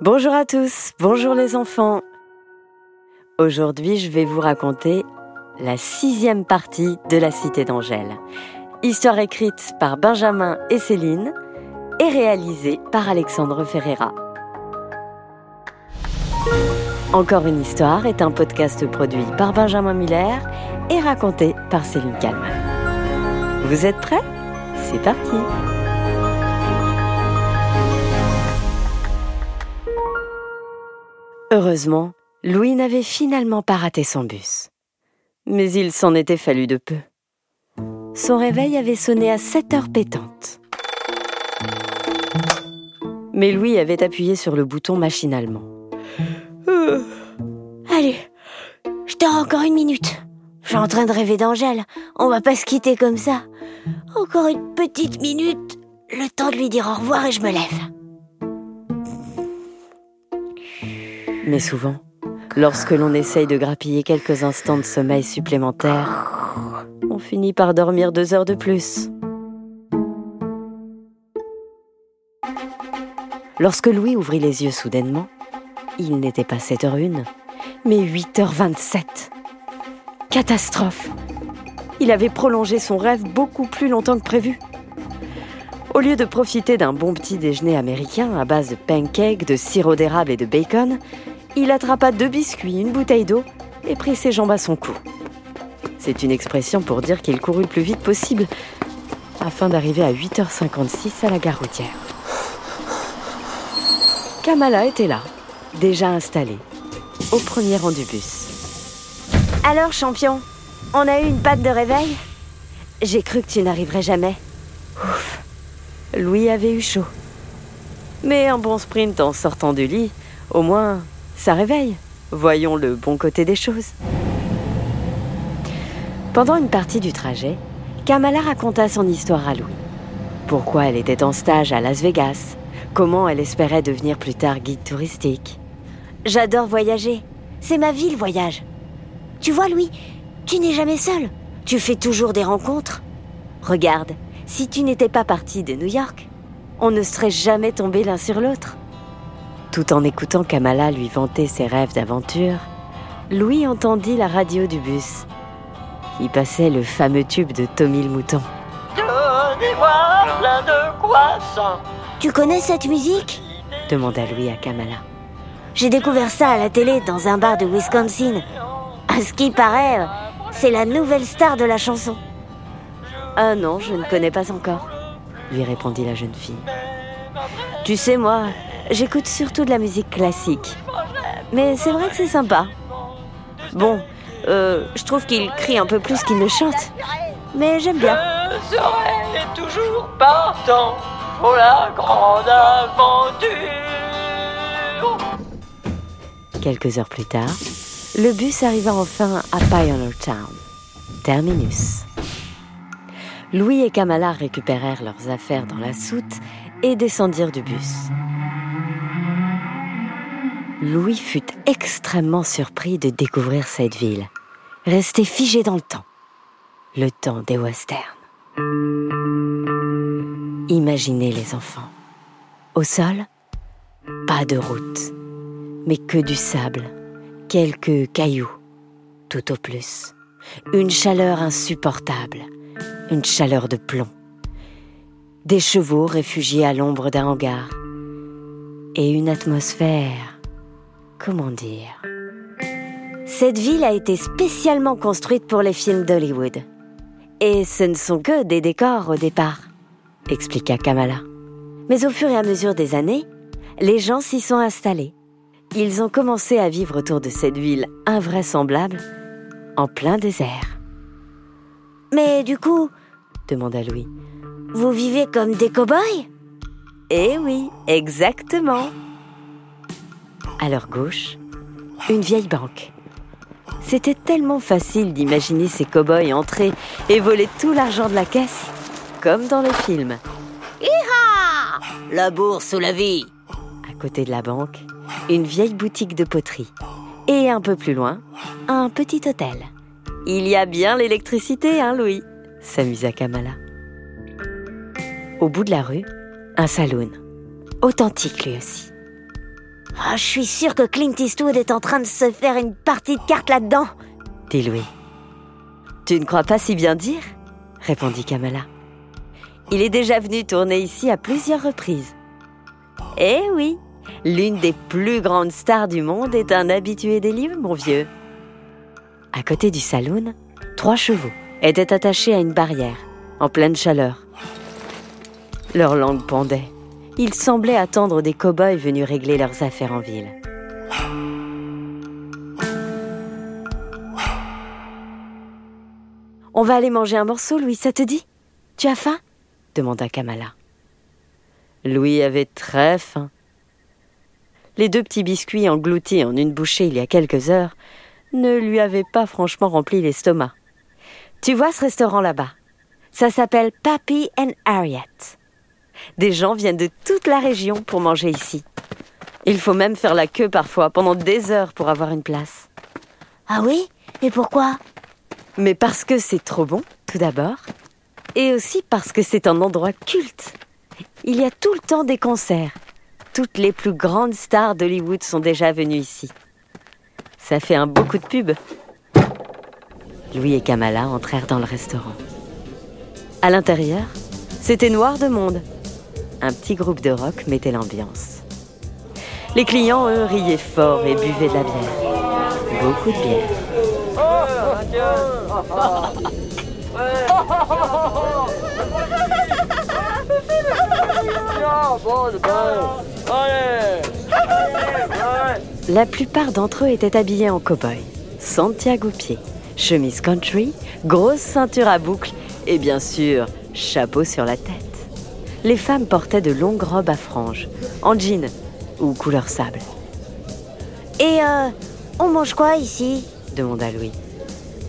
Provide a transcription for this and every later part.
Bonjour à tous, bonjour les enfants. Aujourd'hui, je vais vous raconter la sixième partie de La Cité d'Angèle. Histoire écrite par Benjamin et Céline et réalisée par Alexandre Ferreira. Encore une histoire est un podcast produit par Benjamin Miller et raconté par Céline Kalman. Vous êtes prêts? C'est parti Heureusement, Louis n'avait finalement pas raté son bus. Mais il s'en était fallu de peu. Son réveil avait sonné à 7 heures pétantes. Mais Louis avait appuyé sur le bouton machinalement. Euh, allez, je dors encore une minute. Je suis en train de rêver d'Angèle. On va pas se quitter comme ça. Encore une petite minute. Le temps de lui dire au revoir et je me lève. Mais souvent, lorsque l'on essaye de grappiller quelques instants de sommeil supplémentaires, on finit par dormir deux heures de plus. Lorsque Louis ouvrit les yeux soudainement, il n'était pas 7h01, mais 8h27. Catastrophe Il avait prolongé son rêve beaucoup plus longtemps que prévu. Au lieu de profiter d'un bon petit déjeuner américain à base de pancakes, de sirop d'érable et de bacon, il attrapa deux biscuits, une bouteille d'eau et prit ses jambes à son cou. C'est une expression pour dire qu'il courut le plus vite possible afin d'arriver à 8h56 à la gare routière. Kamala était là, déjà installée, au premier rang du bus. Alors, champion, on a eu une patte de réveil? J'ai cru que tu n'arriverais jamais. Ouf. Louis avait eu chaud. Mais un bon sprint en sortant du lit, au moins, ça réveille. Voyons le bon côté des choses. Pendant une partie du trajet, Kamala raconta son histoire à Louis. Pourquoi elle était en stage à Las Vegas, comment elle espérait devenir plus tard guide touristique. J'adore voyager. C'est ma vie le voyage. Tu vois, Louis, tu n'es jamais seul. Tu fais toujours des rencontres. Regarde, si tu n'étais pas parti de New York, on ne serait jamais tombé l'un sur l'autre. Tout en écoutant Kamala lui vanter ses rêves d'aventure, Louis entendit la radio du bus. Il passait le fameux tube de Tommy le Mouton. Donnez-moi plein de croissants. Tu connais cette musique? demanda Louis à Kamala. J'ai découvert ça à la télé dans un bar de Wisconsin. À ce qui paraît, c'est la nouvelle star de la chanson. Ah non, je ne connais pas encore, lui répondit la jeune fille. Tu sais, moi, j'écoute surtout de la musique classique. Mais c'est vrai que c'est sympa. Bon, euh, je trouve qu'il crie un peu plus qu'il ne chante. Mais j'aime bien. Je serai toujours partant pour la grande aventure. Quelques heures plus tard, le bus arriva enfin à Pioneer Town, terminus. Louis et Kamala récupérèrent leurs affaires dans la soute et descendirent du bus. Louis fut extrêmement surpris de découvrir cette ville, restée figée dans le temps, le temps des westerns. Imaginez les enfants. Au sol, pas de route, mais que du sable, quelques cailloux, tout au plus. Une chaleur insupportable, une chaleur de plomb. Des chevaux réfugiés à l'ombre d'un hangar. Et une atmosphère, comment dire? Cette ville a été spécialement construite pour les films d'Hollywood. Et ce ne sont que des décors au départ, expliqua Kamala. Mais au fur et à mesure des années, les gens s'y sont installés. Ils ont commencé à vivre autour de cette ville invraisemblable, en plein désert. Mais du coup, demanda Louis, vous vivez comme des cow-boys? Eh oui, exactement. À leur gauche, une vieille banque. C'était tellement facile d'imaginer ces cow-boys entrer et voler tout l'argent de la caisse, comme dans les films. Iha La bourse ou la vie? À côté de la banque, une vieille boutique de poterie. Et un peu plus loin, un petit hôtel. Il y a bien l'électricité, hein, Louis? s'amusa Kamala. Au bout de la rue, un saloon. Authentique lui aussi. Ah, je suis sûre que Clint Eastwood est en train de se faire une partie de cartes là-dedans, dit Louis. Tu ne crois pas si bien dire? répondit Kamala. Il est déjà venu tourner ici à plusieurs reprises. Eh oui, l'une des plus grandes stars du monde est un habitué des livres, mon vieux. À côté du saloon, trois chevaux étaient attachés à une barrière, en pleine chaleur. Leur langue pendait. Ils semblaient attendre des cow-boys venus régler leurs affaires en ville. On va aller manger un morceau, Louis, ça te dit? Tu as faim? demanda Kamala. Louis avait très faim. Les deux petits biscuits engloutis en une bouchée il y a quelques heures ne lui avaient pas franchement rempli l'estomac. Tu vois ce restaurant là-bas? Ça s'appelle Pappy and Harriet. Des gens viennent de toute la région pour manger ici. Il faut même faire la queue parfois, pendant des heures pour avoir une place. Ah oui? Et pourquoi? Mais parce que c'est trop bon, tout d'abord, et aussi parce que c'est un endroit culte. Il y a tout le temps des concerts. Toutes les plus grandes stars d'Hollywood sont déjà venues ici. Ça fait un beau coup de pub. Louis et Kamala entrèrent dans le restaurant. À l'intérieur, c'était noir de monde. Un petit groupe de rock mettait l'ambiance. Les clients, eux, riaient fort et buvaient de la bière. Beaucoup de bière. La plupart d'entre eux étaient habillés en cow-boy, Santiago pied, chemise country, grosse ceinture à boucles et bien sûr, chapeau sur la tête. Les femmes portaient de longues robes à franges, en jean ou couleur sable. Et euh, on mange quoi ici? demanda Louis.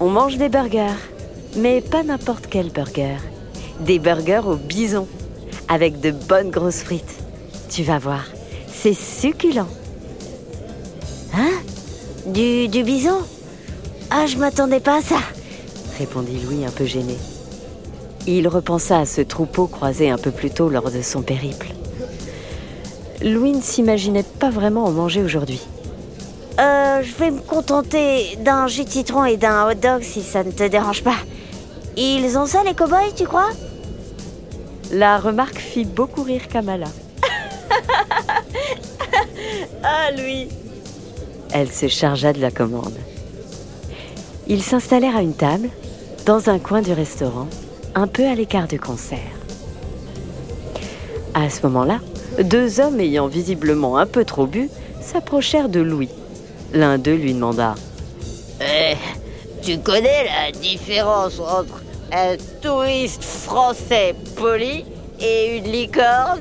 On mange des burgers, mais pas n'importe quel burger. Des burgers au bison, avec de bonnes grosses frites. Tu vas voir, c'est succulent. Hein? Du, bison? Ah, je m'attendais pas à ça, répondit Louis un peu gêné. Il repensa à ce troupeau croisé un peu plus tôt lors de son périple. Louis ne s'imaginait pas vraiment en manger aujourd'hui. Euh, je vais me contenter d'un jus de citron et d'un hot dog si ça ne te dérange pas. Ils ont ça les cow-boys, tu crois? La remarque fit beaucoup rire Kamala. ah, Louis Elle se chargea de la commande. Ils s'installèrent à une table, dans un coin du restaurant, un peu à l'écart du concert. À ce moment-là, deux hommes ayant visiblement un peu trop bu s'approchèrent de Louis. L'un d'eux lui demanda Eh, tu connais la différence entre un touriste français poli et une licorne?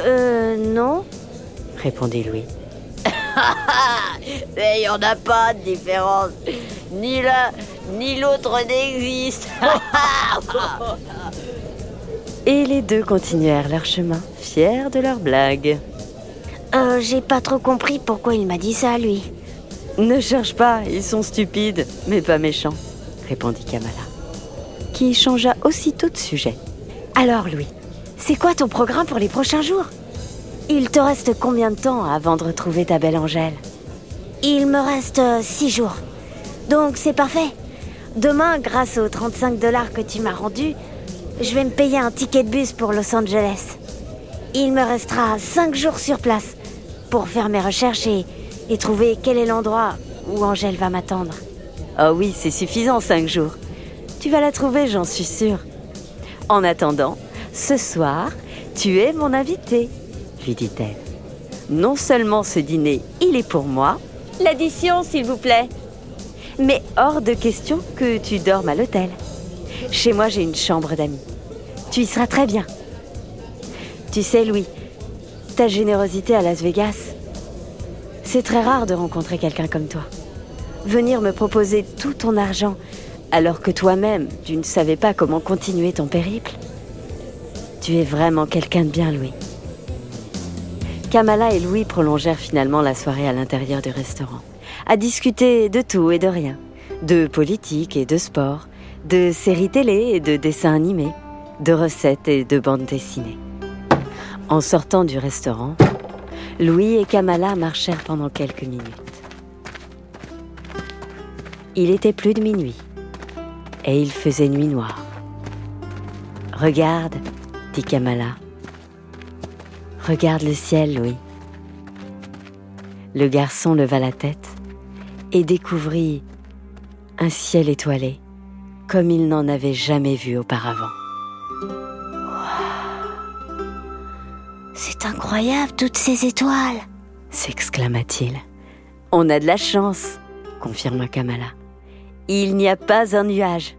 Euh, non. répondit Louis. Mais il n'y en a pas de différence. Ni l'un ni l'autre n'existe. Et les deux continuèrent leur chemin, fiers de leur blague. Euh, j'ai pas trop compris pourquoi il m'a dit ça, lui. Ne cherche pas, ils sont stupides, mais pas méchants, répondit Kamala, qui changea aussitôt de sujet. Alors, Louis, c'est quoi ton programme pour les prochains jours? Il te reste combien de temps avant de retrouver ta belle Angèle? Il me reste euh, six jours. Donc c'est parfait. Demain, grâce aux 35 dollars que tu m'as rendus, je vais me payer un ticket de bus pour Los Angeles. Il me restera cinq jours sur place pour faire mes recherches et, et trouver quel est l'endroit où Angèle va m'attendre. Oh oui, c'est suffisant, cinq jours. Tu vas la trouver, j'en suis sûre. En attendant, ce soir, tu es mon invité, lui dit-elle. Non seulement ce dîner, il est pour moi, l'addition, s'il vous plaît. Mais hors de question que tu dormes à l'hôtel. Chez moi, j'ai une chambre d'amis. Tu y seras très bien. Tu sais, Louis, ta générosité à Las Vegas, c'est très rare de rencontrer quelqu'un comme toi. Venir me proposer tout ton argent alors que toi-même, tu ne savais pas comment continuer ton périple. Tu es vraiment quelqu'un de bien, Louis. Kamala et Louis prolongèrent finalement la soirée à l'intérieur du restaurant, à discuter de tout et de rien, de politique et de sport, de séries télé et de dessins animés, de recettes et de bandes dessinées. En sortant du restaurant, Louis et Kamala marchèrent pendant quelques minutes. Il était plus de minuit et il faisait nuit noire. Regarde, dit Kamala. Regarde le ciel, Louis. Le garçon leva la tête et découvrit un ciel étoilé comme il n'en avait jamais vu auparavant. C'est incroyable, toutes ces étoiles s'exclama-t-il. On a de la chance, confirma Kamala. Il n'y a pas un nuage.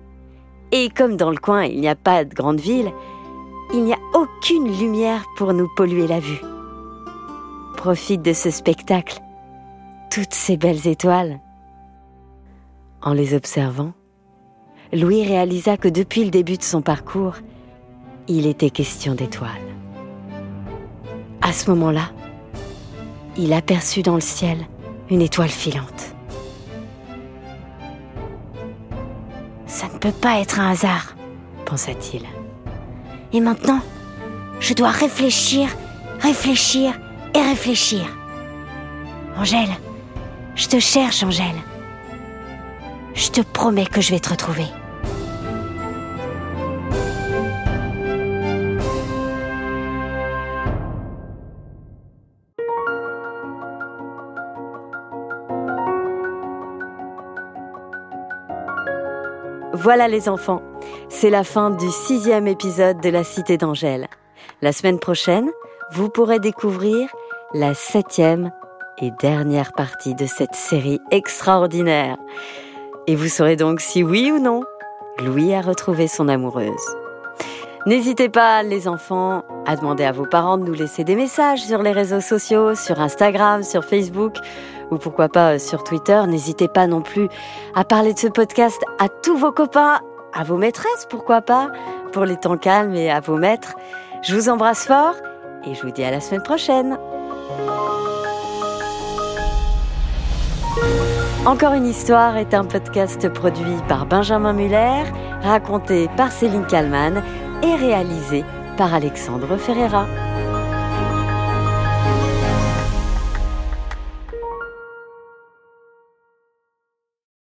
Et comme dans le coin il n'y a pas de grande ville, il n'y a aucune lumière pour nous polluer la vue. Profite de ce spectacle, toutes ces belles étoiles. En les observant, Louis réalisa que depuis le début de son parcours, il était question d'étoiles. À ce moment-là, il aperçut dans le ciel une étoile filante. Ça ne peut pas être un hasard, pensa-t-il. Et maintenant, je dois réfléchir, réfléchir et réfléchir. Angèle, je te cherche, Angèle. Je te promets que je vais te retrouver. Voilà les enfants, c'est la fin du sixième épisode de la Cité d'Angèle. La semaine prochaine, vous pourrez découvrir la septième et dernière partie de cette série extraordinaire. Et vous saurez donc si oui ou non, Louis a retrouvé son amoureuse. N'hésitez pas, les enfants, à demander à vos parents de nous laisser des messages sur les réseaux sociaux, sur Instagram, sur Facebook ou pourquoi pas euh, sur Twitter. N'hésitez pas non plus à parler de ce podcast à tous vos copains, à vos maîtresses, pourquoi pas, pour les temps calmes et à vos maîtres. Je vous embrasse fort et je vous dis à la semaine prochaine. Encore une histoire est un podcast produit par Benjamin Muller, raconté par Céline Kallmann et réalisé par Alexandre Ferreira.